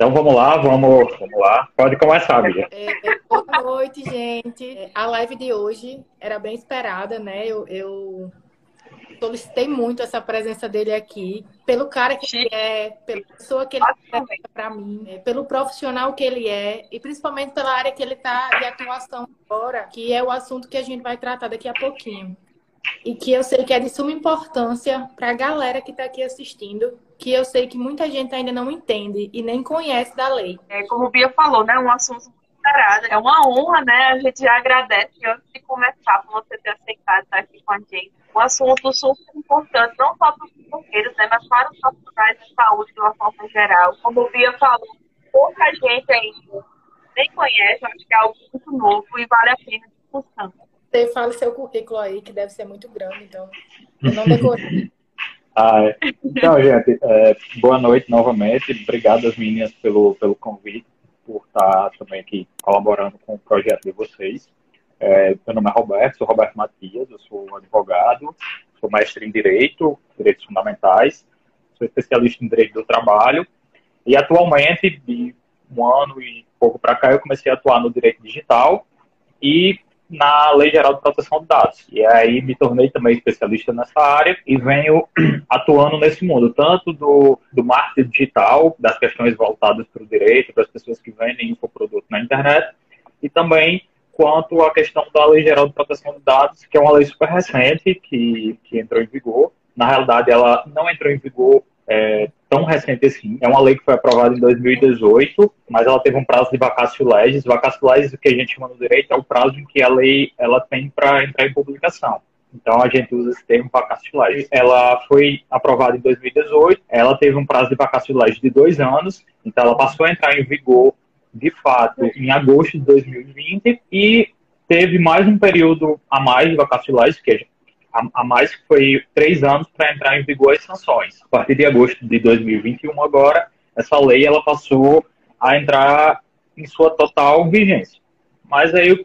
Então vamos lá, vamos, vamos lá. Pode começar, amiga. É, é, boa noite, gente. A live de hoje era bem esperada, né? Eu, eu solicitei muito essa presença dele aqui, pelo cara que ele é, pela pessoa que ele é para mim, é, pelo profissional que ele é e principalmente pela área que ele está de atuação agora, que é o assunto que a gente vai tratar daqui a pouquinho. E que eu sei que é de suma importância para a galera que está aqui assistindo, que eu sei que muita gente ainda não entende e nem conhece da lei. É, como o Bia falou, né? Um assunto é uma honra, né? A gente já agradece antes de começar por você ter aceitado estar aqui com a gente. Um assunto super importante, não só para os bloqueiros, né? Mas para os profissionais de saúde de uma forma geral. Como o Bia falou, pouca gente ainda nem conhece, acho que é algo muito novo e vale a pena discussão. Você fala seu currículo aí, que deve ser muito grande, então eu não decorei. ah, então, gente, é, boa noite novamente. Obrigado às meninas pelo, pelo convite por estar também aqui colaborando com o projeto de vocês. É, meu nome é Roberto, sou Roberto Matias, eu sou advogado, sou mestre em Direito, Direitos Fundamentais, sou especialista em Direito do Trabalho e atualmente, de um ano e pouco para cá, eu comecei a atuar no Direito Digital e na Lei Geral de Proteção de Dados. E aí me tornei também especialista nessa área e venho atuando nesse mundo, tanto do, do marketing digital, das questões voltadas para o direito, para as pessoas que vendem infoproduto na internet, e também quanto à questão da Lei Geral de Proteção de Dados, que é uma lei super recente que, que entrou em vigor. Na realidade, ela não entrou em vigor é, tão recente assim. É uma lei que foi aprovada em 2018, mas ela teve um prazo de vacácio legis. Vacácio legis, o que a gente chama no direito, é o prazo em que a lei ela tem para entrar em publicação. Então a gente usa esse termo vacácio legis. Ela foi aprovada em 2018, ela teve um prazo de vacácio legis de dois anos, então ela passou a entrar em vigor de fato em agosto de 2020 e teve mais um período a mais de vacácio legis, que a, a mais foi três anos para entrar em vigor as sanções. A partir de agosto de 2021 agora, essa lei ela passou a entrar em sua total vigência. Mas aí,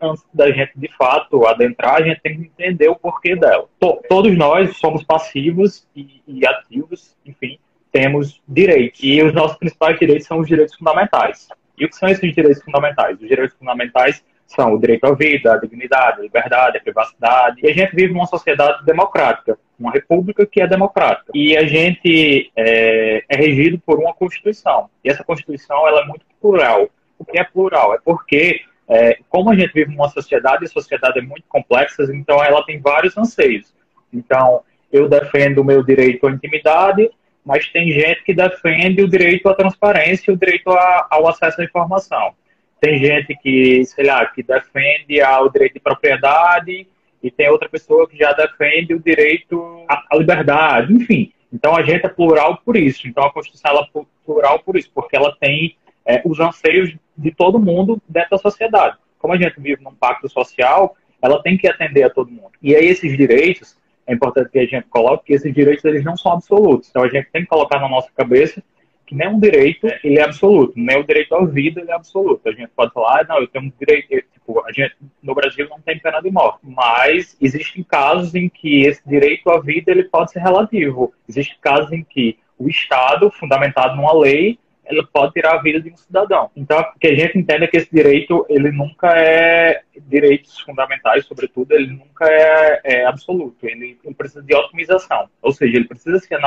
antes da gente de fato adentrar, a gente tem que entender o porquê dela. todos nós somos passivos e, e ativos, enfim, temos direitos. E os nossos principais direitos são os direitos fundamentais. E o que são esses direitos fundamentais? Os direitos fundamentais são o direito à vida, a dignidade, a liberdade, a privacidade. E a gente vive numa sociedade democrática, uma república que é democrática. E a gente é, é regido por uma Constituição. E essa Constituição ela é muito plural. O que é plural? É porque, é, como a gente vive numa sociedade, e a sociedade é muito complexa, então ela tem vários anseios. Então, eu defendo o meu direito à intimidade, mas tem gente que defende o direito à transparência, o direito a, ao acesso à informação. Tem gente que, sei lá, que defende o direito de propriedade e tem outra pessoa que já defende o direito à liberdade, enfim. Então a gente é plural por isso. Então a Constituição ela é plural por isso, porque ela tem é, os anseios de todo mundo da sociedade. Como a gente vive num pacto social, ela tem que atender a todo mundo. E aí esses direitos, é importante que a gente coloque que esses direitos eles não são absolutos. Então a gente tem que colocar na nossa cabeça que nenhum direito ele é absoluto, nem o direito à vida ele é absoluto. A gente pode falar, ah, não, eu tenho um direito, tipo, a gente no Brasil não tem pena de morte, mas existem casos em que esse direito à vida ele pode ser relativo. Existem casos em que o Estado, fundamentado numa lei, ele pode tirar a vida de um cidadão. Então, que a gente entenda que esse direito, ele nunca é direitos fundamentais, sobretudo, ele nunca é, é absoluto. Ele, ele, precisa de otimização, ou seja, ele precisa ser,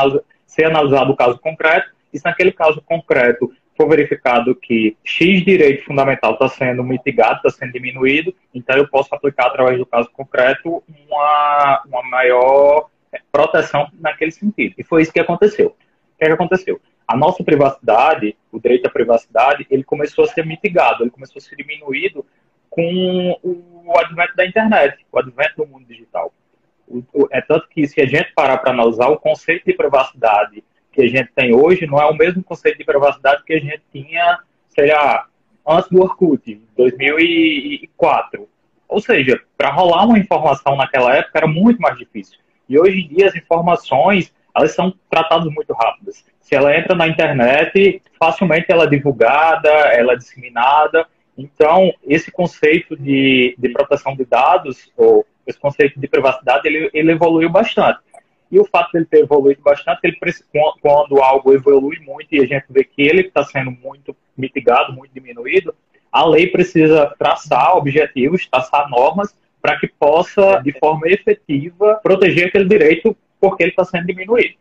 ser analisado o caso concreto e se naquele caso concreto for verificado que X direito fundamental está sendo mitigado, está sendo diminuído, então eu posso aplicar através do caso concreto uma, uma maior é, proteção naquele sentido. E foi isso que aconteceu. O que, é que aconteceu? A nossa privacidade, o direito à privacidade, ele começou a ser mitigado, ele começou a ser diminuído com o advento da internet, o advento do mundo digital. É tanto que se a gente parar para analisar o conceito de privacidade que a gente tem hoje não é o mesmo conceito de privacidade que a gente tinha, sei lá, antes do Orkut, 2004. Ou seja, para rolar uma informação naquela época era muito mais difícil. E hoje em dia as informações, elas são tratadas muito rápidas. Se ela entra na internet, facilmente ela é divulgada, ela é disseminada. Então, esse conceito de, de proteção de dados, ou esse conceito de privacidade, ele, ele evoluiu bastante. E o fato dele ter evoluído bastante, ele, quando algo evolui muito e a gente vê que ele está sendo muito mitigado, muito diminuído, a lei precisa traçar objetivos, traçar normas para que possa, de forma efetiva, proteger aquele direito porque ele está sendo diminuído.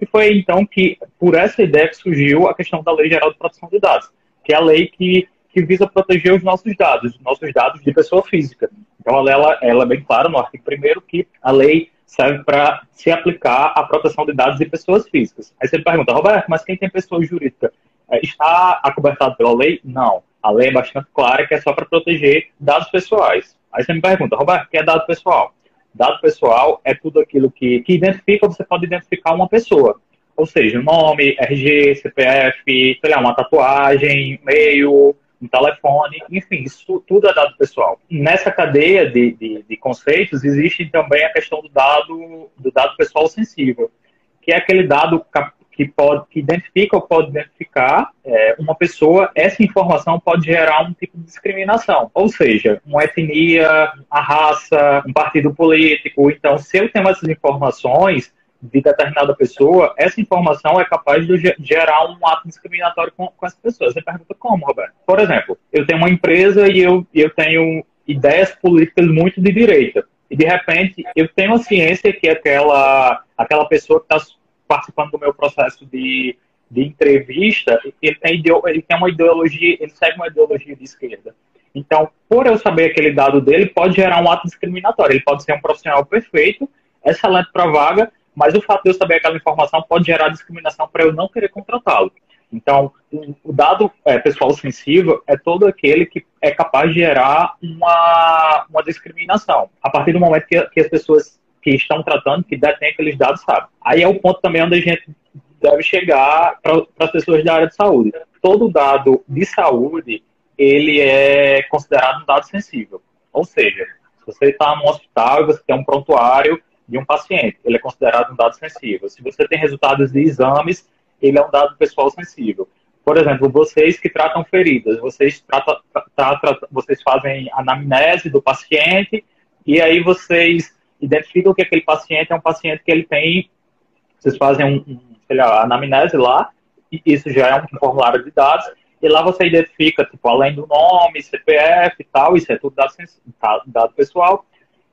E foi então que, por essa ideia, que surgiu a questão da Lei Geral de Proteção de Dados, que é a lei que, que visa proteger os nossos dados, os nossos dados de pessoa física. Então, ela, ela, é bem clara no artigo 1 que a lei serve para se aplicar à proteção de dados de pessoas físicas. Aí você pergunta, Roberto, mas quem tem pessoa jurídica é, está acobertado pela lei? Não. A lei é bastante clara que é só para proteger dados pessoais. Aí você me pergunta, Roberto, o que é dado pessoal? Dado pessoal é tudo aquilo que, que identifica, você pode identificar uma pessoa. Ou seja, nome, RG, CPF, sei lá, uma tatuagem, e-mail, um telefone, enfim, isso tudo é dado pessoal. Nessa cadeia de, de, de, conceitos existe também a questão do dado, do dado pessoal sensível, que é aquele dado que pode que identifica ou pode identificar é, uma pessoa, essa informação pode gerar um tipo de discriminação, ou seja, uma etnia, a raça, um partido político. Então, se eu tenho essas informações de determinada pessoa, essa informação é capaz de gerar um ato discriminatório com, com as pessoas. Você pergunta como, Roberto? Por exemplo, eu tenho uma empresa e eu, eu tenho ideias políticas muito de direita. E de repente eu tenho a ciência que aquela, aquela pessoa que está participando do meu processo de, de entrevista, ele tem, ele tem uma ideologia, ele segue uma ideologia de esquerda. Então, por eu saber aquele dado dele, pode gerar um ato discriminatório. Ele pode ser um profissional perfeito, excelente para vaga, mas o fato de eu saber aquela informação pode gerar discriminação para eu não querer contratá-lo. Então, o dado é, pessoal sensível é todo aquele que é capaz de gerar uma, uma discriminação. A partir do momento que, que as pessoas que estão tratando, que detêm aqueles dados, sabem. Aí é o ponto também onde a gente deve chegar para as pessoas da área de saúde. Todo dado de saúde, ele é considerado um dado sensível. Ou seja, se você está num hospital e você tem um prontuário de um paciente, ele é considerado um dado sensível. Se você tem resultados de exames, ele é um dado pessoal sensível. Por exemplo, vocês que tratam feridas, vocês, tratam, tra, tra, vocês fazem anamnese do paciente e aí vocês identificam que aquele paciente é um paciente que ele tem, vocês fazem um, um sei lá, anamnese lá, e isso já é um formulário de dados, e lá você identifica, tipo, além do nome, CPF e tal, isso é tudo dado, dado pessoal,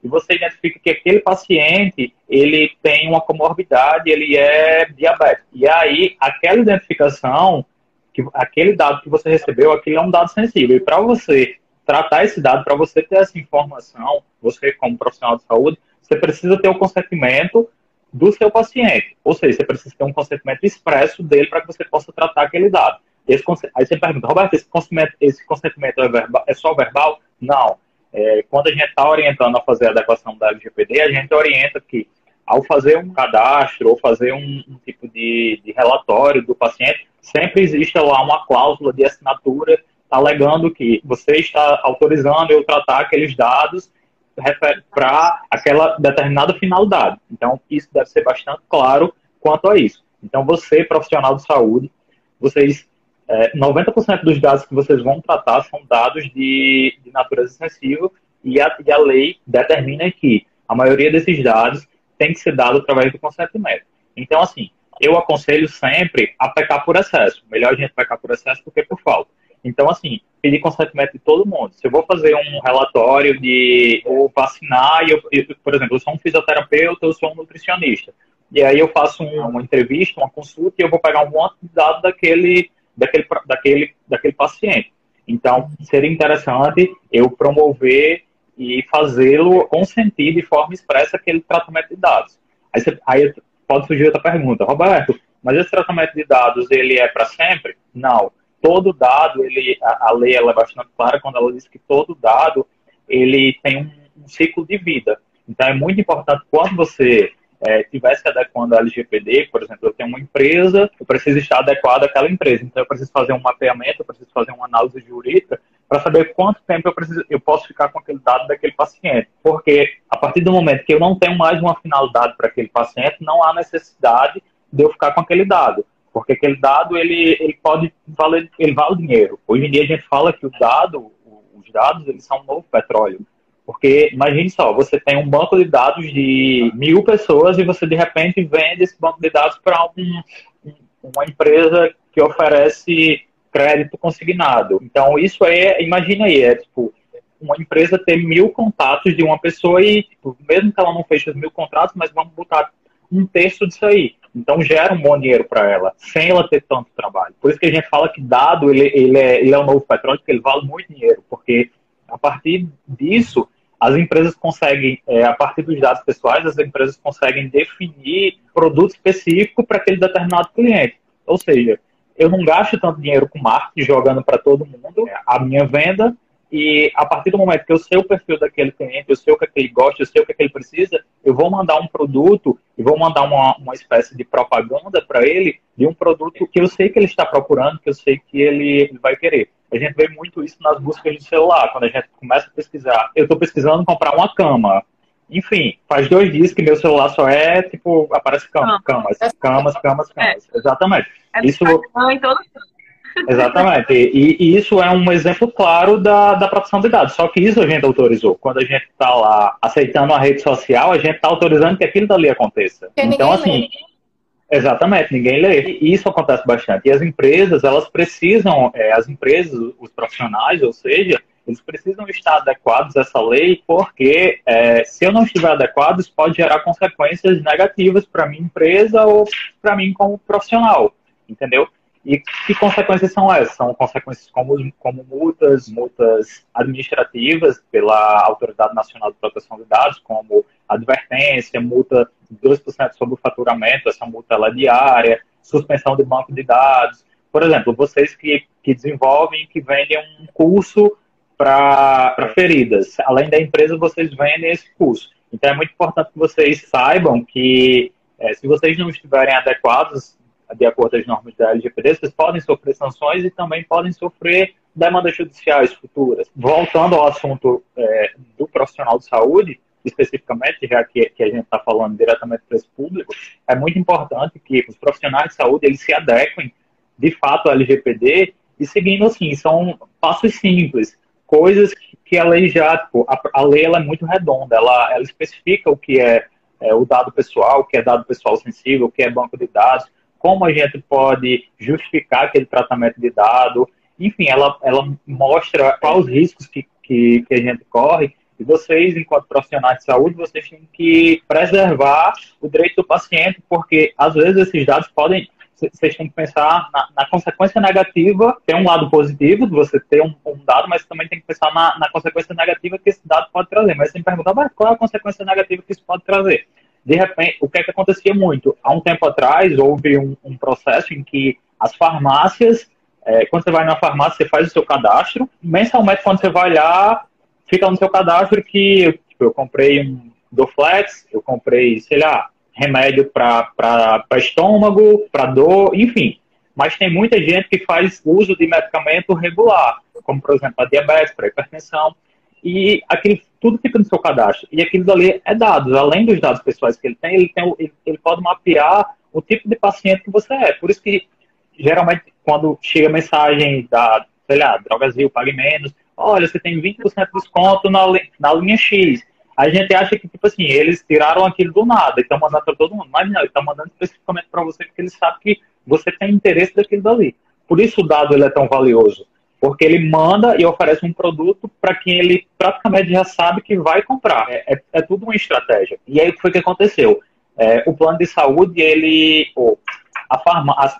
e você identifica que aquele paciente, ele tem uma comorbidade, ele é diabético. E aí, aquela identificação, que, aquele dado que você recebeu, aquele é um dado sensível. E para você tratar esse dado, para você ter essa informação, você como profissional de saúde, você precisa ter o consentimento do seu paciente. Ou seja, você precisa ter um consentimento expresso dele para que você possa tratar aquele dado. Esse, aí você pergunta, Roberto, esse consentimento, esse consentimento é, verbal, é só verbal? Não. É, quando a gente está orientando a fazer a adequação da LGPD, a gente orienta que ao fazer um cadastro ou fazer um, um tipo de, de, relatório do paciente, sempre existe lá uma cláusula de assinatura alegando que você está autorizando eu tratar aqueles dados para aquela determinada finalidade. Então, isso deve ser bastante claro quanto a isso. Então, você, profissional de saúde, vocês, é, 90% dos dados que vocês vão tratar são dados de, de natureza sensível e a, e a lei determina que a maioria desses dados tem que ser dado através do consentimento. Então, assim, eu aconselho sempre a pecar por excesso. Melhor a gente pecar por excesso do que por falta. Então, assim, pedir consentimento de todo mundo. Se eu vou fazer um relatório de ou vacinar, eu, eu, por exemplo, eu sou um fisioterapeuta, eu sou um nutricionista. E aí eu faço um, uma entrevista, uma consulta, e eu vou pegar um monte de dados daquele, daquele, daquele, daquele paciente. Então, seria interessante eu promover e fazê-lo consentir de forma expressa aquele tratamento de dados. Aí, você, aí pode surgir outra pergunta, Roberto, mas esse tratamento de dados ele é para sempre? Não todo dado, ele, a, a lei ela é bastante clara quando ela diz que todo dado ele tem um, um ciclo de vida. Então é muito importante quando você é, tivesse adequando a LGPD, por exemplo, eu tenho uma empresa, eu preciso estar adequado àquela empresa. Então eu preciso fazer um mapeamento, eu preciso fazer uma análise jurídica para saber quanto tempo eu, preciso, eu posso ficar com aquele dado daquele paciente. Porque a partir do momento que eu não tenho mais uma finalidade para aquele paciente, não há necessidade de eu ficar com aquele dado porque aquele dado ele, ele pode valer, ele vale dinheiro. Hoje em dia a gente fala que o dado, os dados, eles são um novo petróleo. Porque imagine só, você tem um banco de dados de mil pessoas e você de repente vende esse banco de dados para um, uma empresa que oferece crédito consignado. Então, isso é, imagina aí, é tipo, uma empresa ter mil contatos de uma pessoa e, tipo, mesmo que ela não feche os mil contratos, mas vamos botar um terço disso aí. Então gera um bom dinheiro para ela, sem ela ter tanto trabalho. Por isso que a gente fala que dado ele, ele, é, ele é o novo petróleo, porque ele vale muito dinheiro, porque a partir disso as empresas conseguem, é, a partir dos dados pessoais, as empresas conseguem definir produto específico para aquele determinado cliente. Ou seja, eu não gasto tanto dinheiro com marketing jogando para todo mundo. A minha venda e a partir do momento que eu sei o perfil daquele cliente, eu sei o que, é que ele gosta, eu sei o que, é que ele precisa, eu vou mandar um produto e vou mandar uma, uma espécie de propaganda para ele de um produto que eu sei que ele está procurando, que eu sei que ele, vai querer. A gente vê muito isso nas buscas de celular, quando a gente começa a pesquisar. Eu estou pesquisando comprar uma cama. Enfim, faz dois dias que meu celular só é, tipo, aparece cama, camas, camas, camas, camas. É. Exatamente. É isso. Em todo Exatamente. E, e, isso é um exemplo claro da, da proteção de dados. Só que isso a gente autorizou. Quando a gente está lá aceitando a rede social, a gente está autorizando que aquilo dali aconteça. Que então, assim. Lê. Exatamente, ninguém lê. E isso acontece bastante. E as empresas, elas precisam, é, as empresas, os profissionais, ou seja, eles precisam estar adequados a essa lei, porque é, se eu não estiver adequado, isso pode gerar consequências negativas para minha empresa ou para mim como profissional, entendeu? E que consequências são essas? São consequências como, como multas, multas administrativas pela Autoridade Nacional de Proteção de Dados, como advertência, multa de 2% sobre o faturamento, essa multa é diária, suspensão de banco de dados. Por exemplo, vocês que, que desenvolvem, que vendem um curso para feridas, além da empresa, vocês vendem esse curso. Então é muito importante que vocês saibam que é, se vocês não estiverem adequados de acordo com as normas da LGPD, vocês podem sofrer sanções e também podem sofrer demandas judiciais futuras. Voltando ao assunto é, do profissional de saúde, especificamente, já que, que a gente está falando diretamente para esse público, é muito importante que os profissionais de saúde eles se adequem, de fato, à LGPD e seguindo assim, são passos simples, coisas que, que a lei já, tipo, a, a, lei ela é muito redonda, ela, ela especifica o que é, é o dado pessoal, o que é dado pessoal sensível, o que é banco de dados, como a gente pode justificar aquele tratamento de dado. Enfim, ela, ela mostra quais os riscos que, que, que a gente corre e vocês, enquanto profissionais de saúde, vocês têm que preservar o direito do paciente, porque às vezes esses dados podem. Vocês têm que pensar na, na consequência negativa. Tem um lado positivo de você ter um, um, dado, mas também tem que pensar na, na consequência negativa que esse dado pode trazer. Mas você perguntar, mas qual é a consequência negativa que isso pode trazer? De repente, o que é que acontecia muito? Há um tempo atrás, houve um, um processo em que as farmácias, é, quando você vai na farmácia, você faz o seu cadastro, mensalmente, quando você vai lá, fica no seu cadastro que tipo, eu comprei um Doflex, eu comprei, sei lá, remédio para estômago, para dor, enfim. Mas tem muita gente que faz uso de medicamento regular, como, por exemplo, a diabetes, para hipertensão e aquilo tudo fica no seu cadastro. E aquilo ali é dados. Além dos dados pessoais que ele tem, ele, tem, ele, ele pode mapear o tipo de paciente que você é. Por isso que, geralmente, quando chega a mensagem da, sei lá, Drogasil, pague menos, olha, você tem 20% de desconto na, na linha X. A gente acha que, tipo assim, eles tiraram aquilo do nada e estão mandando para todo mundo. Mas não, eles estão mandando especificamente para você porque eles sabem que você tem interesse daquilo dali. Por isso o dado ele é tão valioso porque ele manda e oferece um produto para quem ele praticamente já sabe que vai comprar. É, é, é tudo uma estratégia. E aí o que foi aconteceu? É, o plano de saúde, ele, ou a farmácia,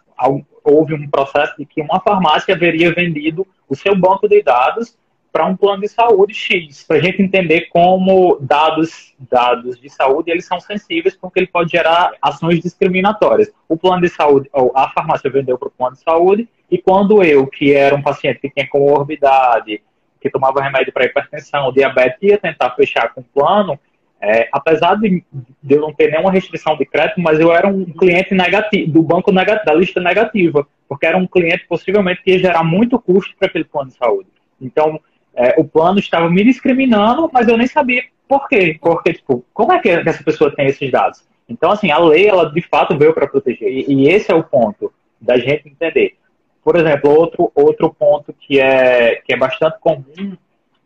houve um processo de que uma farmácia haveria vendido o seu banco de dados para um plano de saúde X, para a gente entender como dados, dados de saúde eles são sensíveis porque ele pode gerar ações discriminatórias. O plano de saúde, ou a farmácia vendeu para o plano de saúde e quando eu, que era um paciente que tinha comorbidade, que tomava remédio para hipertensão, diabetes, ia tentar fechar com o plano, é, apesar de, de, eu não ter nenhuma restrição de crédito, mas eu era um cliente negativo, do banco negativo, da lista negativa, porque era um cliente possivelmente que ia gerar muito custo para aquele plano de saúde. Então, é, o plano estava me discriminando, mas eu nem sabia por quê. Porque, tipo, como é que essa pessoa tem esses dados? Então, assim, a lei, ela de fato veio para proteger. E, e, esse é o ponto da gente entender. Por exemplo, outro, outro ponto que é, que é bastante comum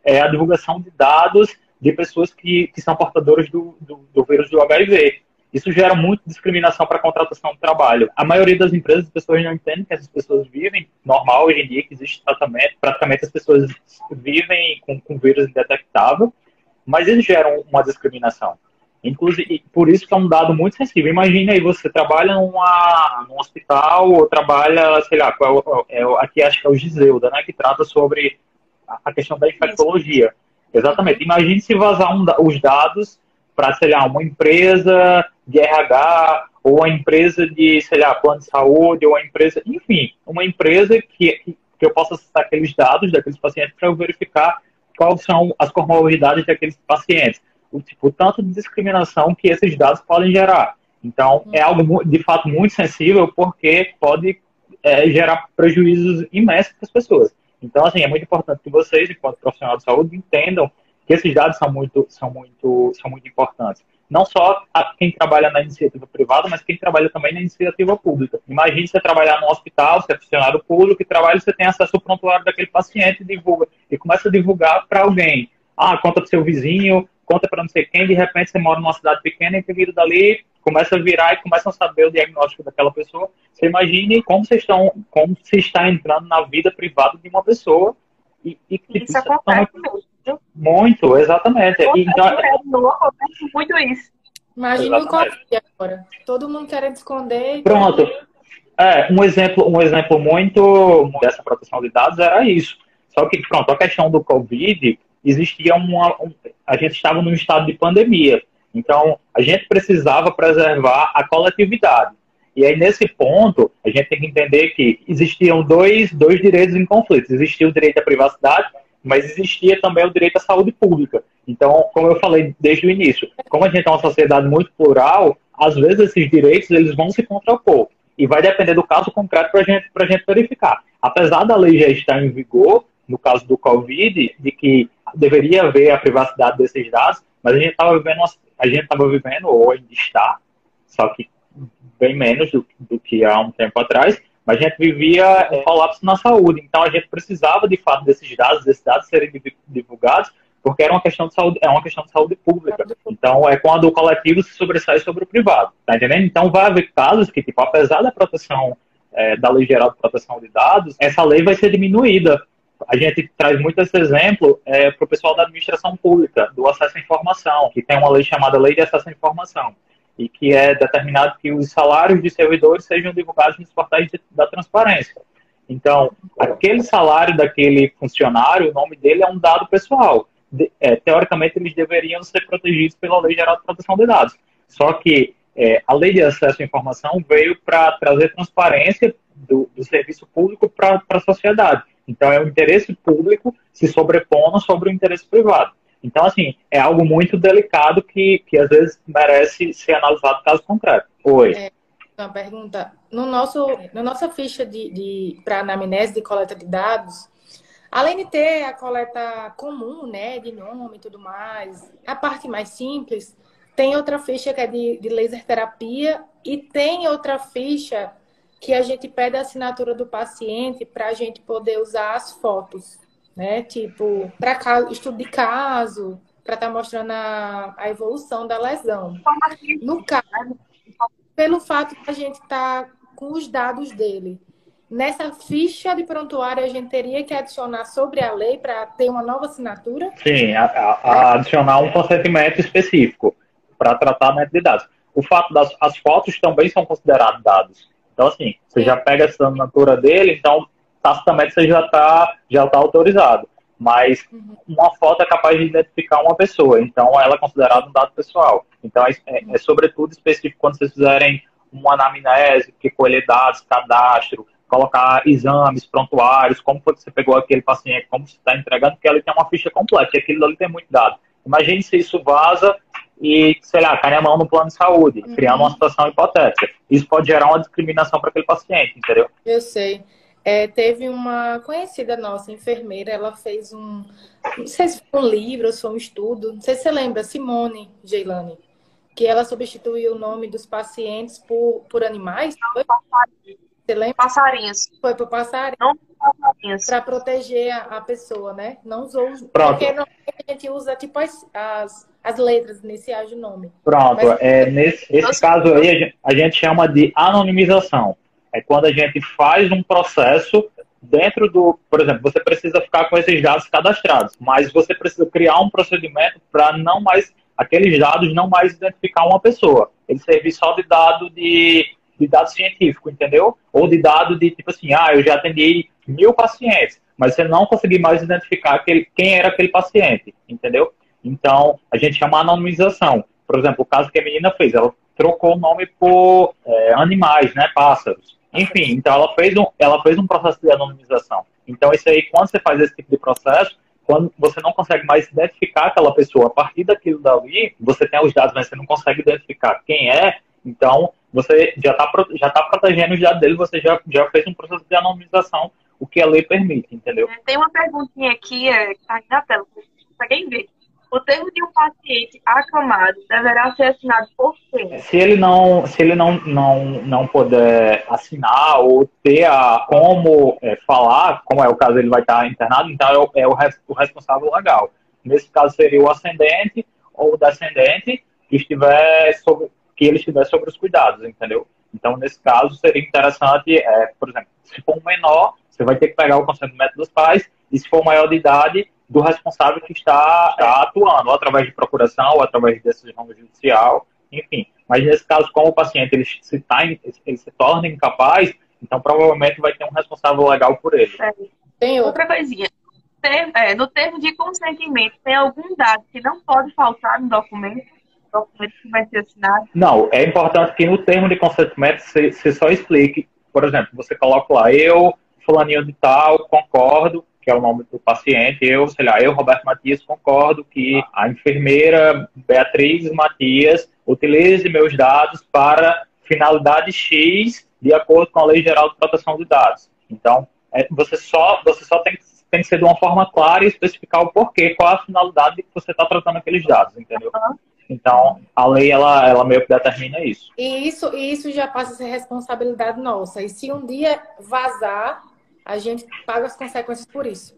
é a divulgação de dados de pessoas que, que são portadoras do, do, do vírus do HIV. Isso gera muita discriminação para a contratação de trabalho. A maioria das empresas, as pessoas não entendem que essas pessoas vivem normal hoje em dia, que existe tratamento. Praticamente as pessoas vivem com, com vírus indetectável, mas eles geram uma discriminação. Inclusive, por isso que é um dado muito sensível. Imagine aí, você trabalha numa, num hospital ou trabalha, sei lá, é, é, aqui acho que é o Giseuda, né, que trata sobre a questão da infectologia. Exatamente. Imagine se vazar um, os dados para, sei lá, uma empresa de RH, ou uma empresa de, sei lá, plano de saúde, ou uma empresa, enfim, uma empresa que, que eu possa acessar aqueles dados daqueles pacientes para eu verificar quais são as comorbidades daqueles pacientes. O tipo, tanto de discriminação que esses dados podem gerar. Então, é algo de fato muito sensível, porque pode é, gerar prejuízos imensos para as pessoas. Então, assim, é muito importante que vocês, enquanto profissional de saúde, entendam que esses dados são muito, são muito, são muito importantes. Não só quem trabalha na iniciativa privada, mas quem trabalha também na iniciativa pública. Imagine você trabalhar num hospital, você é funcionário público e trabalha, você tem acesso ao prontuário daquele paciente divulga. E começa a divulgar para alguém. Ah, conta para seu vizinho, conta para não sei quem, de repente você mora numa cidade pequena e que dali começa a virar e começam a saber o diagnóstico daquela pessoa. Você imagine como vocês estão, como se está entrando na vida privada de uma pessoa e, e isso acontece mesmo. Muito, exatamente. Então, acontece muito isso. Imagina o Covid agora. Todo mundo querendo esconder. Pronto. É, um exemplo, um exemplo muito dessa proteção de dados era isso. Só que, pronto, a questão do Covid, existia uma. Um, a gente estava num estado de pandemia. Então, a gente precisava preservar a coletividade. E aí, nesse ponto, a gente tem que entender que existiam dois, dois direitos em conflito. Existia o direito à privacidade mas existia também o direito à saúde pública. Então, como eu falei desde o início, como a gente é uma sociedade muito plural, às vezes esses direitos eles vão se contrapor. E vai depender do caso concreto para gente, a gente verificar. Apesar da lei já estar em vigor, no caso do Covid, de que deveria haver a privacidade desses dados, mas a gente estava vivendo, a gente estava vivendo, ou ainda está, só que bem menos do, do que há um tempo atrás, mas a gente vivia é, colapso na saúde. Então a gente precisava de fato desses dados, desses dados serem divulgados, porque era uma questão de saúde, é uma questão de saúde pública. Então é quando o coletivo se sobressai sobre o privado, tá entendendo? Então vai haver casos que, tipo, apesar da proteção é, da Lei Geral de Proteção de Dados, essa lei vai ser diminuída. A gente traz muito esse exemplo é, para o pessoal da administração pública, do acesso à informação, que tem uma lei chamada Lei de Acesso à Informação e que é determinado que os salários de servidores sejam divulgados nos portais de, da transparência. Então, aquele salário daquele funcionário, o nome dele é um dado pessoal. De, é, teoricamente, eles deveriam ser protegidos pela Lei Geral de Proteção de Dados. Só que é, a Lei de Acesso à Informação veio para trazer transparência do, do serviço público para a sociedade. Então, é o interesse público se sobrepondo sobre o interesse privado. Então, assim, é algo muito delicado que, que às vezes merece ser analisado caso concreto. Oi. É, uma pergunta. No nosso, na nossa ficha de, de para anamnese de coleta de dados, além de ter a coleta comum, né, de nome e tudo mais, a parte mais simples, tem outra ficha que é de, de laser terapia e tem outra ficha que a gente pede a assinatura do paciente para a gente poder usar as fotos né? Tipo, para estudo de caso, para estar tá mostrando a, a evolução da lesão. No caso, pelo fato de a gente estar tá com os dados dele, nessa ficha de prontuário a gente teria que adicionar sobre a lei para ter uma nova assinatura? Sim, a, a, adicionar um consentimento específico para tratamento de dados. O fato das as fotos também são consideradas dados. Então, assim, você já pega a assinatura dele, então tacitamente você já está já tá autorizado. Mas uhum. uma foto é capaz de identificar uma pessoa, então ela é considerada um dado pessoal. Então é, é, é sobretudo específico quando vocês fizerem uma anamnese, que colher dados, cadastro, colocar exames, prontuários, como foi que você pegou aquele paciente, como você está entregando, porque ele tem uma ficha completa, e aquilo ali tem muito dado. Imagine se isso vaza e, sei lá, cai a mão no plano de saúde, uhum. criando uma situação hipotética. Isso pode gerar uma discriminação para aquele paciente, entendeu? Eu sei. É, teve uma conhecida nossa, enfermeira, ela fez um, não sei se foi um livro ou se foi um estudo, não sei se você lembra, Simone Geilani, que ela substituiu o nome dos pacientes por, por animais, foi? Você lembra? Passarinhos. Foi por passarinho. Não para proteger a, a, pessoa, né? Não usou. Porque a gente usa tipo as, as, as letras iniciais do nome. Pronto. Mas... É, nesse esse caso aí, a gente, a gente chama de anonimização. É quando a gente faz um processo dentro do, por exemplo, você precisa ficar com esses dados cadastrados, mas você precisa criar um procedimento para não mais aqueles dados não mais identificar uma pessoa. Ele servir só de dado de, de dado científico, entendeu? Ou de dado de tipo assim, ah, eu já atendi mil pacientes, mas você não conseguir mais identificar aquele, quem era aquele paciente, entendeu? Então, a gente chama anonimização. Por exemplo, o caso que a menina fez, ela trocou o nome por é, animais, né, pássaros. Enfim, então ela fez, um, ela fez um processo de anonimização. Então, isso aí, quando você faz esse tipo de processo, quando você não consegue mais identificar aquela pessoa a partir daquilo dali, você tem os dados, mas você não consegue identificar quem é, então você já está já tá protegendo os dados dele, você já, já fez um processo de anonimização, o que a lei permite, entendeu? Tem uma perguntinha aqui, é, que está aqui na tela, para quem vê. O termo de um paciente acamado deverá ser assinado por quem? Se ele não, se ele não, não, não puder assinar ou ter a, como é, falar, como é o caso, ele vai estar internado, então é o, é o, o responsável legal. Nesse caso seria o ascendente ou o descendente que estiver sobre, que ele estiver sobre os cuidados, entendeu? Então, nesse caso, seria interessante, é, por exemplo, se for um menor, você vai ter que pegar o consentimento dos pais, e se for maior de idade, do responsável que está, está atuando, ou através de procuração, ou através de decisão judicial, enfim. Mas nesse caso, como o paciente ele se, tá, ele se torna incapaz, então provavelmente vai ter um responsável legal por ele. É. Tem outra coisinha. Tem, é, no termo de consentimento, tem algum dado que não pode faltar no documento? Documento que vai ser assinado? Não, é importante que no termo de consentimento você, você só explique, por exemplo, você coloca lá, eu, fulaninho de tal, concordo que é o nome do paciente, eu, sei lá, eu, Roberto Matias, concordo que a enfermeira Beatriz Matias utilize meus dados para finalidade X de acordo com a Lei Geral de Proteção de Dados. Então, é, você só, você só tem, tem que ser de uma forma clara e especificar o porquê, qual a finalidade que você está tratando aqueles dados, entendeu? Então, a lei, ela, ela meio que determina isso. E isso, isso já passa a ser responsabilidade nossa. E se um dia vazar, a gente paga as consequências por isso.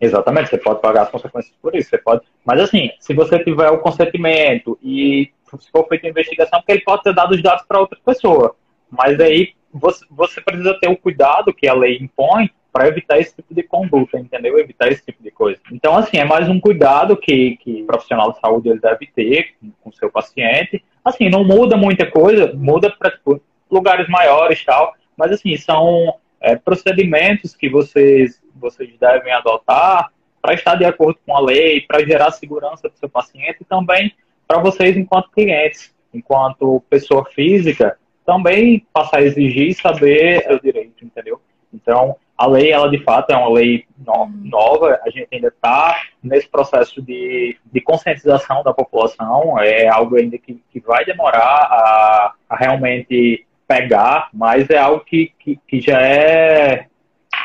Exatamente, você pode pagar as consequências por isso. Você pode, mas assim, se você tiver o consentimento e se for feita investigação, porque ele pode ter dado os dados para outra pessoa. Mas aí você, você precisa ter o cuidado que a lei impõe para evitar esse tipo de conduta, entendeu? Evitar esse tipo de coisa. Então, assim, é mais um cuidado que, que o profissional de saúde ele deve ter com o seu paciente. Assim, não muda muita coisa, muda para tipo, lugares maiores tal, mas assim, são é, procedimentos que vocês, vocês devem adotar para estar de acordo com a lei, para gerar segurança para o seu paciente e também para vocês enquanto clientes, enquanto pessoa física, também passar a exigir e saber o direito, entendeu? Então, a lei, ela de fato é uma lei no, nova, a gente ainda está nesse processo de, de conscientização da população, é algo ainda que, que vai demorar a, a realmente pegar, mas é algo que, que, que já é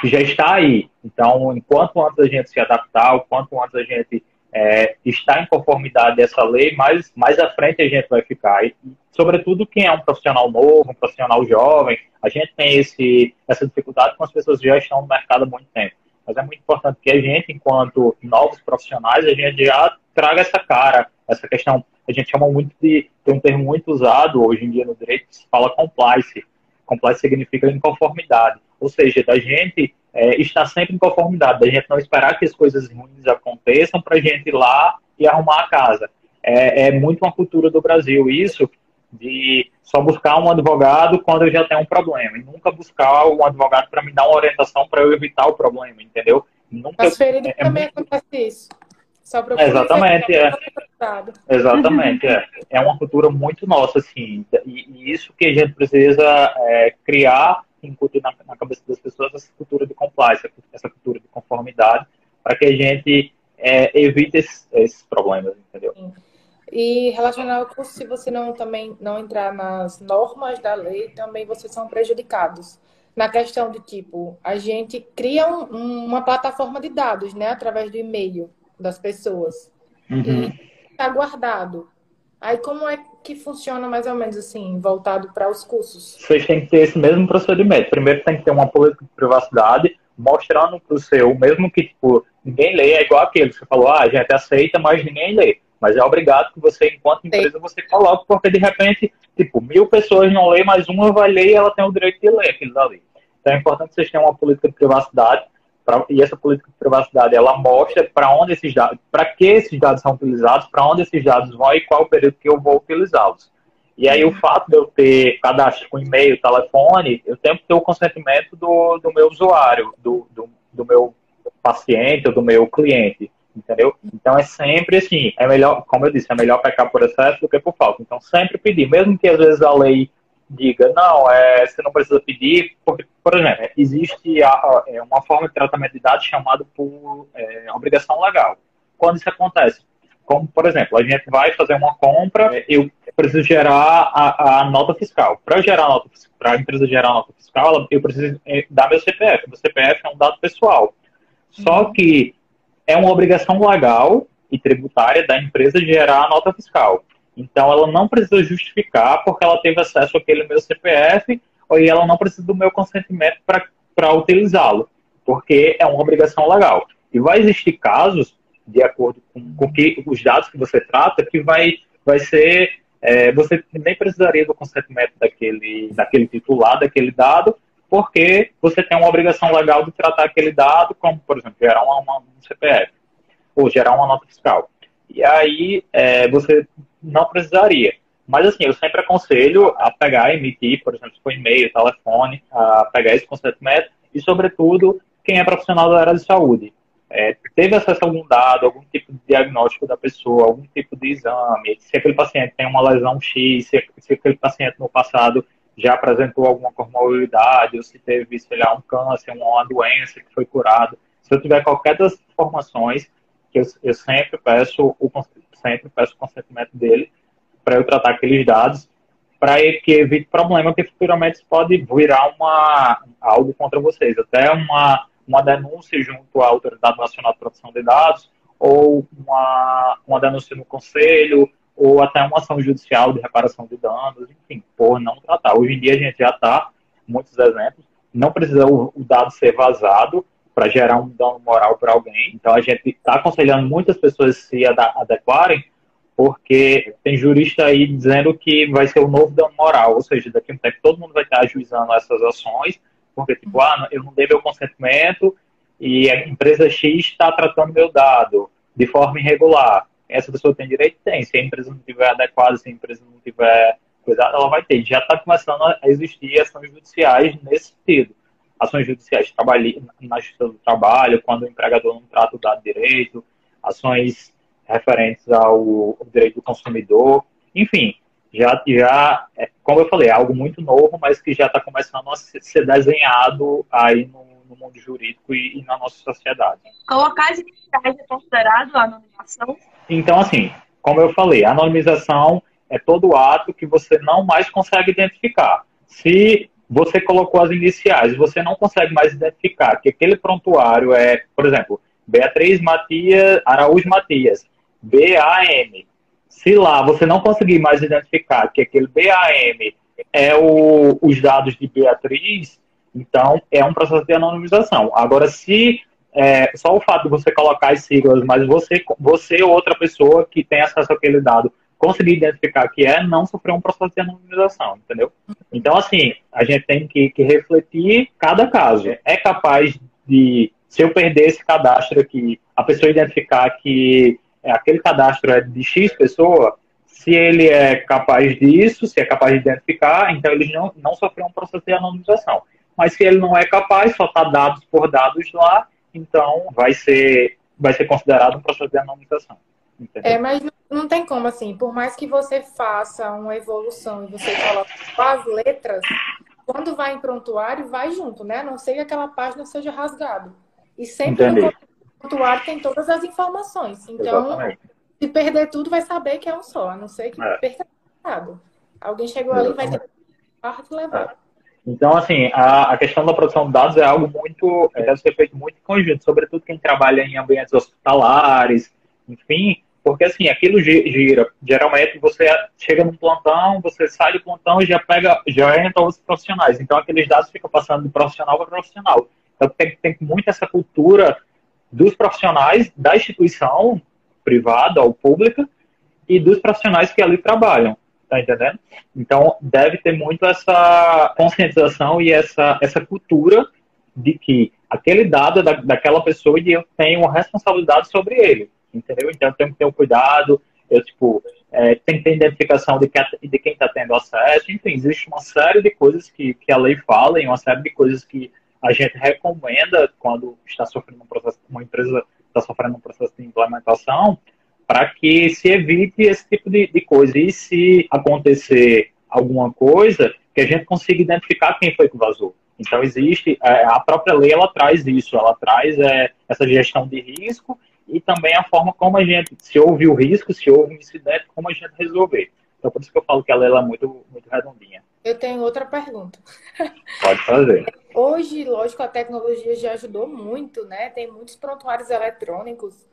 que já está aí. Então, enquanto antes a gente se adaptar, o quanto antes a gente é, está em conformidade dessa lei, mais, mais à frente a gente vai ficar. E, sobretudo quem é um profissional novo, um profissional jovem, a gente tem esse, essa dificuldade com as pessoas que já estão no mercado há muito tempo. Mas é muito importante que a gente, enquanto novos profissionais, a gente já traga essa cara, essa questão a gente chama muito de, tem um termo muito usado hoje em dia no direito que se fala compliance. Compliance significa inconformidade, ou seja, da gente é, estar sempre em conformidade, da gente não esperar que as coisas ruins aconteçam para a gente ir lá e arrumar a casa. É, é muito uma cultura do Brasil isso, de só buscar um advogado quando eu já tenho um problema e nunca buscar um advogado para me dar uma orientação para eu evitar o problema, entendeu? Nunca, As feridas é, é também muito... acontece isso. Só Exatamente, é. Exatamente, é. É uma cultura muito nossa, assim. E, e isso que a gente precisa é, criar, incutir na, na, cabeça das pessoas essa cultura de compliance, essa cultura de conformidade, para que a gente é, evite esses, esses, problemas, entendeu? Sim. E relacionado com se você não também não entrar nas normas da lei, também vocês são prejudicados. Na questão de tipo, a gente cria um, uma plataforma de dados, né, através do e-mail das pessoas. Uhum. E está guardado. Aí como é que funciona mais ou menos assim, voltado para os cursos? Vocês têm que ter esse mesmo procedimento. Primeiro tem que ter uma política de privacidade, mostrando para o seu, mesmo que tipo, ninguém lê, é igual aquele que você falou, ah, a gente aceita, mas ninguém lê. Mas é obrigado que você, enquanto empresa, você coloque, porque de repente, tipo, mil pessoas não lê, mas uma vai ler e ela tem o direito de ler aquilo dali. Então é importante que vocês tenham uma política de privacidade, pra, e essa política de privacidade, ela mostra para onde esses dados, para que esses dados são utilizados, para onde esses dados vão e qual o período que eu vou utilizá-los. E aí o fato de eu ter cadastro com e-mail, telefone, eu tenho que ter o consentimento do, do meu usuário, do, do, do meu paciente ou do meu cliente entendeu? Então é sempre assim, é melhor, como eu disse, é melhor pecar por excesso do que por falta. Então sempre pedir, mesmo que às vezes a lei diga, não, é, você não precisa pedir, porque, por exemplo, existe a, é uma forma de tratamento de dados chamada por é, obrigação legal. Quando isso acontece? Como, por exemplo, a gente vai fazer uma compra, é, eu preciso gerar a, a nota fiscal. Para gerar a nota para a empresa gerar a nota fiscal, eu preciso é, dar meu CPF. Meu CPF é um dado pessoal. Só uhum. que é uma obrigação legal e tributária da empresa gerar a nota fiscal. Então, ela não precisa justificar porque ela teve acesso àquele meu CPF ou ela não precisa do meu consentimento para utilizá-lo, porque é uma obrigação legal. E vai existir casos, de acordo com, com que os dados que você trata, que vai, vai ser. É, você nem precisaria do consentimento daquele, daquele titular, daquele dado, porque você tem uma obrigação legal de tratar aquele dado, como, por exemplo, gerar uma, uma, um CPF ou gerar uma nota fiscal. E aí é, você não precisaria. Mas assim, eu sempre aconselho a pegar, emitir, por exemplo, se for e-mail, telefone, a pegar esse consentimento e, sobretudo, quem é profissional da área de saúde. É, teve acesso a algum dado, algum tipo de diagnóstico da pessoa, algum tipo de exame, se aquele paciente tem uma lesão X, se, se aquele paciente no passado já apresentou alguma comorbidade, ou se teve, sei lá, um câncer, uma doença que foi curado. Se eu tiver qualquer das informações, que eu, eu sempre peço o sempre peço o consentimento dele para eu tratar aqueles dados, para que evite problema que futuramente pode virar uma algo contra vocês, até uma uma denúncia junto à Autoridade Nacional de Proteção de Dados ou uma, uma denúncia no conselho ou até uma ação judicial de reparação de danos, enfim, por não tratar. Hoje em dia a gente já está, muitos exemplos, não precisa o, o dado ser vazado para gerar um dano moral para alguém. Então a gente está aconselhando muitas pessoas se adequarem, porque tem jurista aí dizendo que vai ser o novo dano moral, ou seja, daqui a um tempo todo mundo vai estar ajuizando essas ações, porque tipo, ah, eu não dei meu consentimento e a empresa X está tratando meu dado de forma irregular essa pessoa tem direito? Tem. Se a empresa não tiver adequada, se a empresa não tiver cuidado, ela vai ter. Já está começando a existir ações judiciais nesse sentido. Ações judiciais na justiça do trabalho, quando o empregador não trata o dado direito, ações referentes ao, direito do consumidor, enfim, já, já, é, como eu falei, é algo muito novo, mas que já está começando a ser desenhado aí no, no mundo jurídico e, e, na nossa sociedade. Colocar as iniciais é considerado anonimização? Então, assim, como eu falei, a anonimização é todo ato que você não mais consegue identificar. Se você colocou as iniciais, você não consegue mais identificar que aquele prontuário é, por exemplo, Beatriz Matias, Araújo Matias, BAM. Se lá você não conseguir mais identificar que aquele BAM é o, os dados de Beatriz, então é um processo de anonimização. Agora, se é, só o fato de você colocar as siglas, mas você, você ou outra pessoa que tem acesso àquele dado conseguir identificar que é, não sofreu um processo de anonimização, entendeu? Então, assim, a gente tem que, que refletir cada caso. É capaz de, se eu perder esse cadastro aqui, a pessoa identificar que aquele cadastro é de X pessoa, se ele é capaz disso, se é capaz de identificar, então ele não, não sofreu um processo de anonimização. Mas se ele não é capaz, só está dados por dados lá, então vai ser, vai ser considerado um processo de anonimização. Entendeu? É, mas não tem como, assim, por mais que você faça uma evolução e você coloque as letras, quando vai em prontuário, vai junto, né? A não ser que aquela página seja rasgada. E sempre Entendi. no prontuário tem todas as informações. Então, Exatamente. se perder tudo, vai saber que é um só, a não ser que é. perca errado. Alguém chegou Exatamente. ali vai ter parte levar. É. Então, assim, a, a, questão da produção de dados é algo muito, é, deve ser feito muito em conjunto, sobretudo quem trabalha em ambientes hospitalares, enfim, porque assim, aquilo gira. Geralmente você chega num plantão, você sai do plantão e já pega, já entra os profissionais. Então aqueles dados ficam passando de profissional para profissional. Então tem, tem muito essa cultura dos profissionais da instituição privada ou pública e dos profissionais que ali trabalham, tá entendendo? Então deve ter muito essa conscientização e essa, essa cultura de que aquele dado é da, daquela pessoa e eu tenho responsabilidade sobre ele, entendeu? Então tenho que ter um cuidado, eu, tipo, é, tem que ter identificação de, que, de quem está tendo acesso, enfim, existe uma série de coisas que, que a lei fala e uma série de coisas que a gente recomenda quando está sofrendo um processo, uma empresa está sofrendo um processo de implementação, para que se evite esse tipo de, de coisa. E se acontecer alguma coisa, que a gente consiga identificar quem foi que vazou. Então existe é, a própria lei ela traz isso, ela traz é, essa gestão de risco e também a forma como a gente, se houve o risco, se houve um incidente, como a gente resolver. Então por isso que eu falo que a lei é muito muito redondinha. Eu tenho outra pergunta. Pode fazer. Hoje, lógico, a tecnologia já ajudou muito, né? Tem muitos prontuários eletrônicos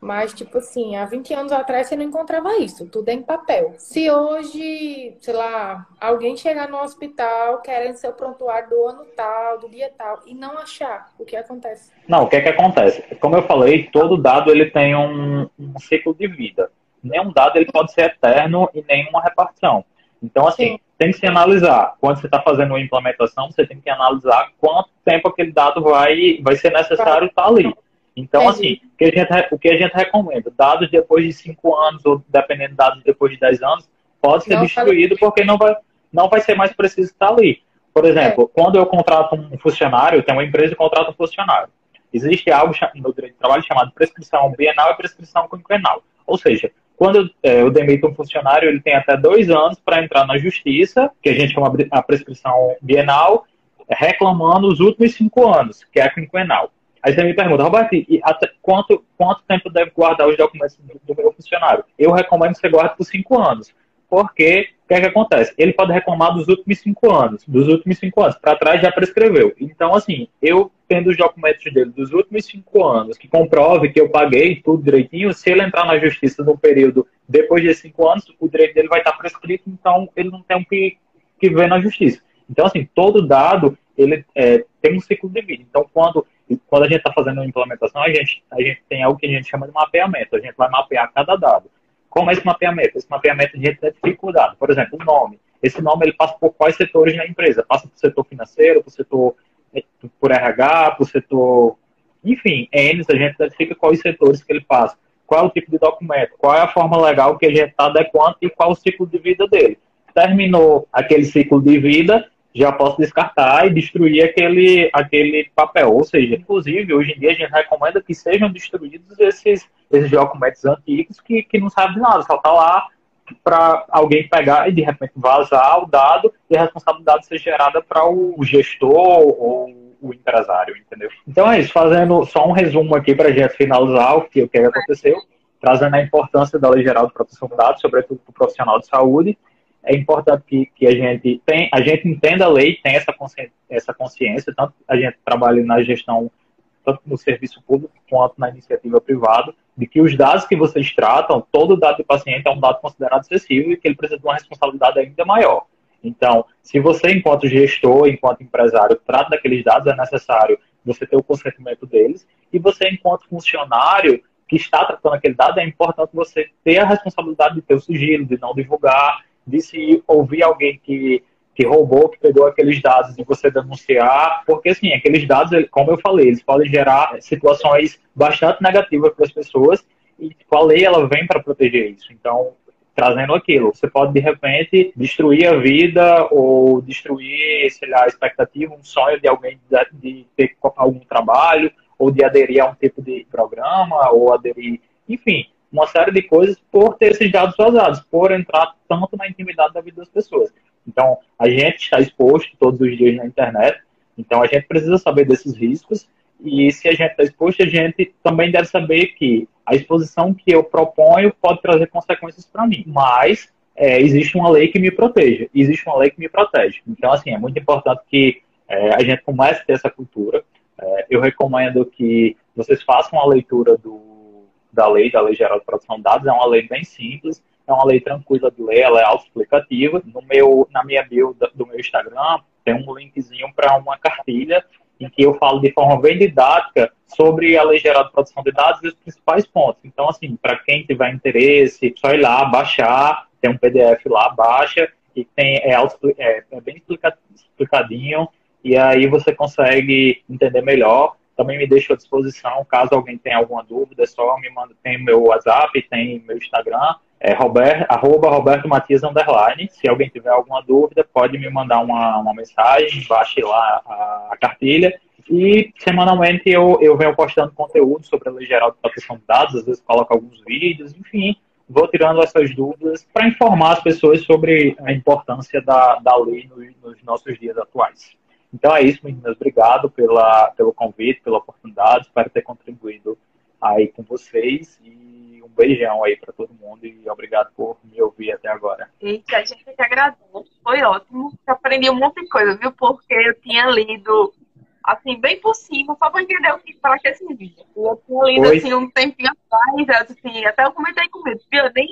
mas, tipo assim, há 20 anos atrás você não encontrava isso, tudo é em papel. Se hoje, sei lá, alguém chegar no hospital querendo seu prontuário do ano tal, do dia tal, e não achar, o que acontece? Não, o que é que acontece? Como eu falei, todo dado ele tem um, um ciclo de vida. Nenhum dado ele pode ser eterno e nenhuma repartição. Então, assim, Sim. tem que se analisar. Quando você está fazendo uma implementação, você tem que analisar quanto tempo aquele dado vai, vai ser necessário estar tá ali. Então, é assim, o que, a gente, o que a gente recomenda? Dados depois de 5 anos, ou dependendo de dados depois de 10 anos, pode ser não destruído porque não vai, não vai ser mais preciso estar ali. Por exemplo, é. quando eu contrato um funcionário, tem uma empresa que contrata um funcionário. Existe algo no direito de trabalho chamado prescrição bienal e prescrição quinquenal. Ou seja, quando eu, é, eu demito um funcionário, ele tem até dois anos para entrar na justiça, que a gente chama a prescrição bienal, reclamando os últimos cinco anos, que é a quinquenal. Aí você me pergunta, Roberto, e até quanto, quanto tempo deve guardar os documentos do, do meu funcionário? Eu recomendo que você guarde por cinco anos. Porque o que, é que acontece? Ele pode reclamar dos últimos cinco anos. Dos últimos cinco anos. Para trás já prescreveu. Então, assim, eu tendo os documentos dele dos últimos cinco anos, que comprove que eu paguei tudo direitinho, se ele entrar na justiça no período depois de cinco anos, o direito dele vai estar prescrito, então ele não tem que, que ver na justiça. Então, assim, todo dado ele é, tem um ciclo de vida. Então, quando quando a gente está fazendo uma implementação, a gente, a gente tem algo que a gente chama de mapeamento. A gente vai mapear cada dado. Como é esse mapeamento? Esse mapeamento a gente identifica o dado. Por exemplo, o nome. Esse nome ele passa por quais setores na empresa? Passa por setor financeiro, por setor eh, por RH, por setor. Enfim, N, a gente identifica quais setores que ele passa. Qual é o tipo de documento? Qual é a forma legal que a gente está adequando e qual é o ciclo de vida dele? Terminou aquele ciclo de vida, já posso descartar e destruir aquele, aquele papel. Ou seja, inclusive, hoje em dia a gente recomenda que sejam destruídos esses, esses documentos antigos que, que não sabem nada, só está lá para alguém pegar e de repente vazar o dado e a responsabilidade ser gerada para o gestor ou o empresário, entendeu? Então é isso, fazendo só um resumo aqui para a gente finalizar o que, o que aconteceu, trazendo a importância da Lei Geral de Proteção de Dados, sobretudo para o profissional de saúde, é importante que, que a gente tem, a gente entenda a lei, tem essa consciência, essa consciência, tanto a gente trabalha na gestão, tanto no serviço público quanto na iniciativa privada, de que os dados que vocês tratam, todo dado do paciente é um dado considerado excessivo e que ele precisa de uma responsabilidade ainda maior. Então, se você, enquanto gestor, enquanto empresário, trata daqueles dados, é necessário você ter o consentimento deles, e você, enquanto funcionário que está tratando aquele dado, é importante você ter a responsabilidade de ter o sigilo, de não divulgar, de se ouvir alguém que, que roubou, que pegou aqueles dados e você denunciar, porque assim, aqueles dados, como eu falei, eles podem gerar situações bastante negativas para as pessoas e tipo, a lei ela vem para proteger isso. Então, trazendo aquilo, você pode de repente destruir a vida ou destruir, sei lá, a expectativa, um sonho de alguém de, ter algum trabalho ou de aderir a um tipo de programa ou aderir, enfim, uma série de coisas por ter esses dados vazados, por entrar tanto na intimidade da vida das pessoas. Então, a gente está exposto todos os dias na internet, então a gente precisa saber desses riscos, e se a gente está exposto, a gente também deve saber que a exposição que eu proponho pode trazer consequências para mim, mas é, existe uma lei que me proteja, existe uma lei que me protege. Então, assim, é muito importante que é, a gente comece a ter essa cultura. É, eu recomendo que vocês façam a leitura do da lei, da Lei Geral de Proteção de Dados. É uma lei bem simples, é uma lei tranquila de ler, ela é autoexplicativa. No meu, na minha bio do meu Instagram tem um linkzinho para uma cartilha em que eu falo de forma bem didática sobre a Lei Geral de Proteção de Dados e os principais pontos. Então, assim, para quem tiver interesse, só ir lá, baixar, tem um PDF lá, baixa, e tem, é, é, é bem explicadinho, e aí você consegue entender melhor. Também me deixo à disposição, caso alguém tenha alguma dúvida, é só me manda, tem meu WhatsApp, tem meu Instagram, é Robert, arroba Roberto Matias Underline. Se alguém tiver alguma dúvida, pode me mandar uma, uma mensagem, baixe lá a, a cartilha. E semanalmente eu, eu venho postando conteúdo sobre a Lei Geral de Proteção de Dados, às vezes coloco alguns vídeos, enfim, vou tirando essas dúvidas para informar as pessoas sobre a importância da, da lei nos, nos nossos dias atuais. Então é isso, meninas. Obrigado pela, pelo convite, pela oportunidade. Espero ter contribuído aí com vocês. E beijão aí para todo mundo e obrigado por me ouvir até agora. Eita, a gente que agradece. Foi ótimo. Aprendi um monte de coisa, viu? Porque eu tinha lido assim, bem por cima, só para entender o que para que esse vídeo. Eu tinha lido Oi. assim um tempinho atrás, assim, até eu comentei com ele, eu nem,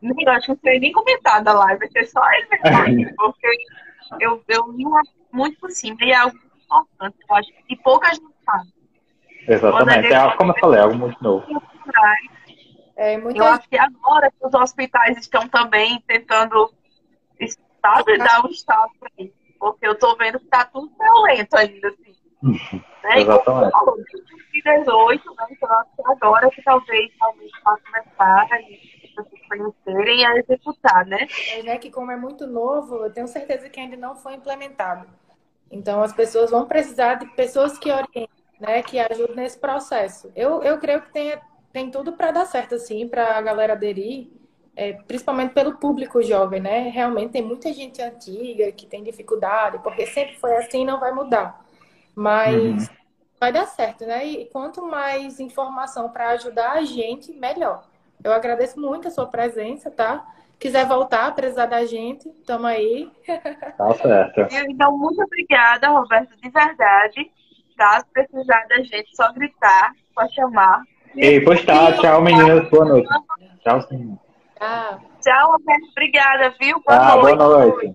nem acho que não sei nem comentar da live, vai ser só ele mesmo, porque eu, eu li muito por cima e é algo importante, eu acho, que pouca gente sabe. Exatamente, é algo, como eu falei, é algo muito novo. É, muita... Eu acho que agora que os hospitais estão também tentando sabe, dar um estado para isso. Porque eu estou vendo que está tudo violento ainda, assim. né? Exatamente. Falou, 2018, né? Então acho que agora que talvez realmente vá começar a conhecerem a executar, né? É, né? Que como é muito novo, eu tenho certeza que ainda não foi implementado. Então as pessoas vão precisar de pessoas que orientem, né? Que ajudem nesse processo. Eu, eu creio que tenha tem tudo para dar certo, assim, para a galera aderir, é, principalmente pelo público jovem, né? Realmente tem muita gente antiga que tem dificuldade, porque sempre foi assim e não vai mudar. Mas uhum. vai dar certo, né? E quanto mais informação para ajudar a gente, melhor. Eu agradeço muito a sua presença, tá? Quiser voltar, precisar da gente, tamo aí. Tá certo. Então, muito obrigada, Roberto, de verdade. Tá? Se precisar da gente, só gritar, só chamar. Ei, pois tá. Tchau, meninas. Boa noite. Tchau, sim. Tchau. Tchau, Obrigada, viu? Boa tá, noite. Boa noite.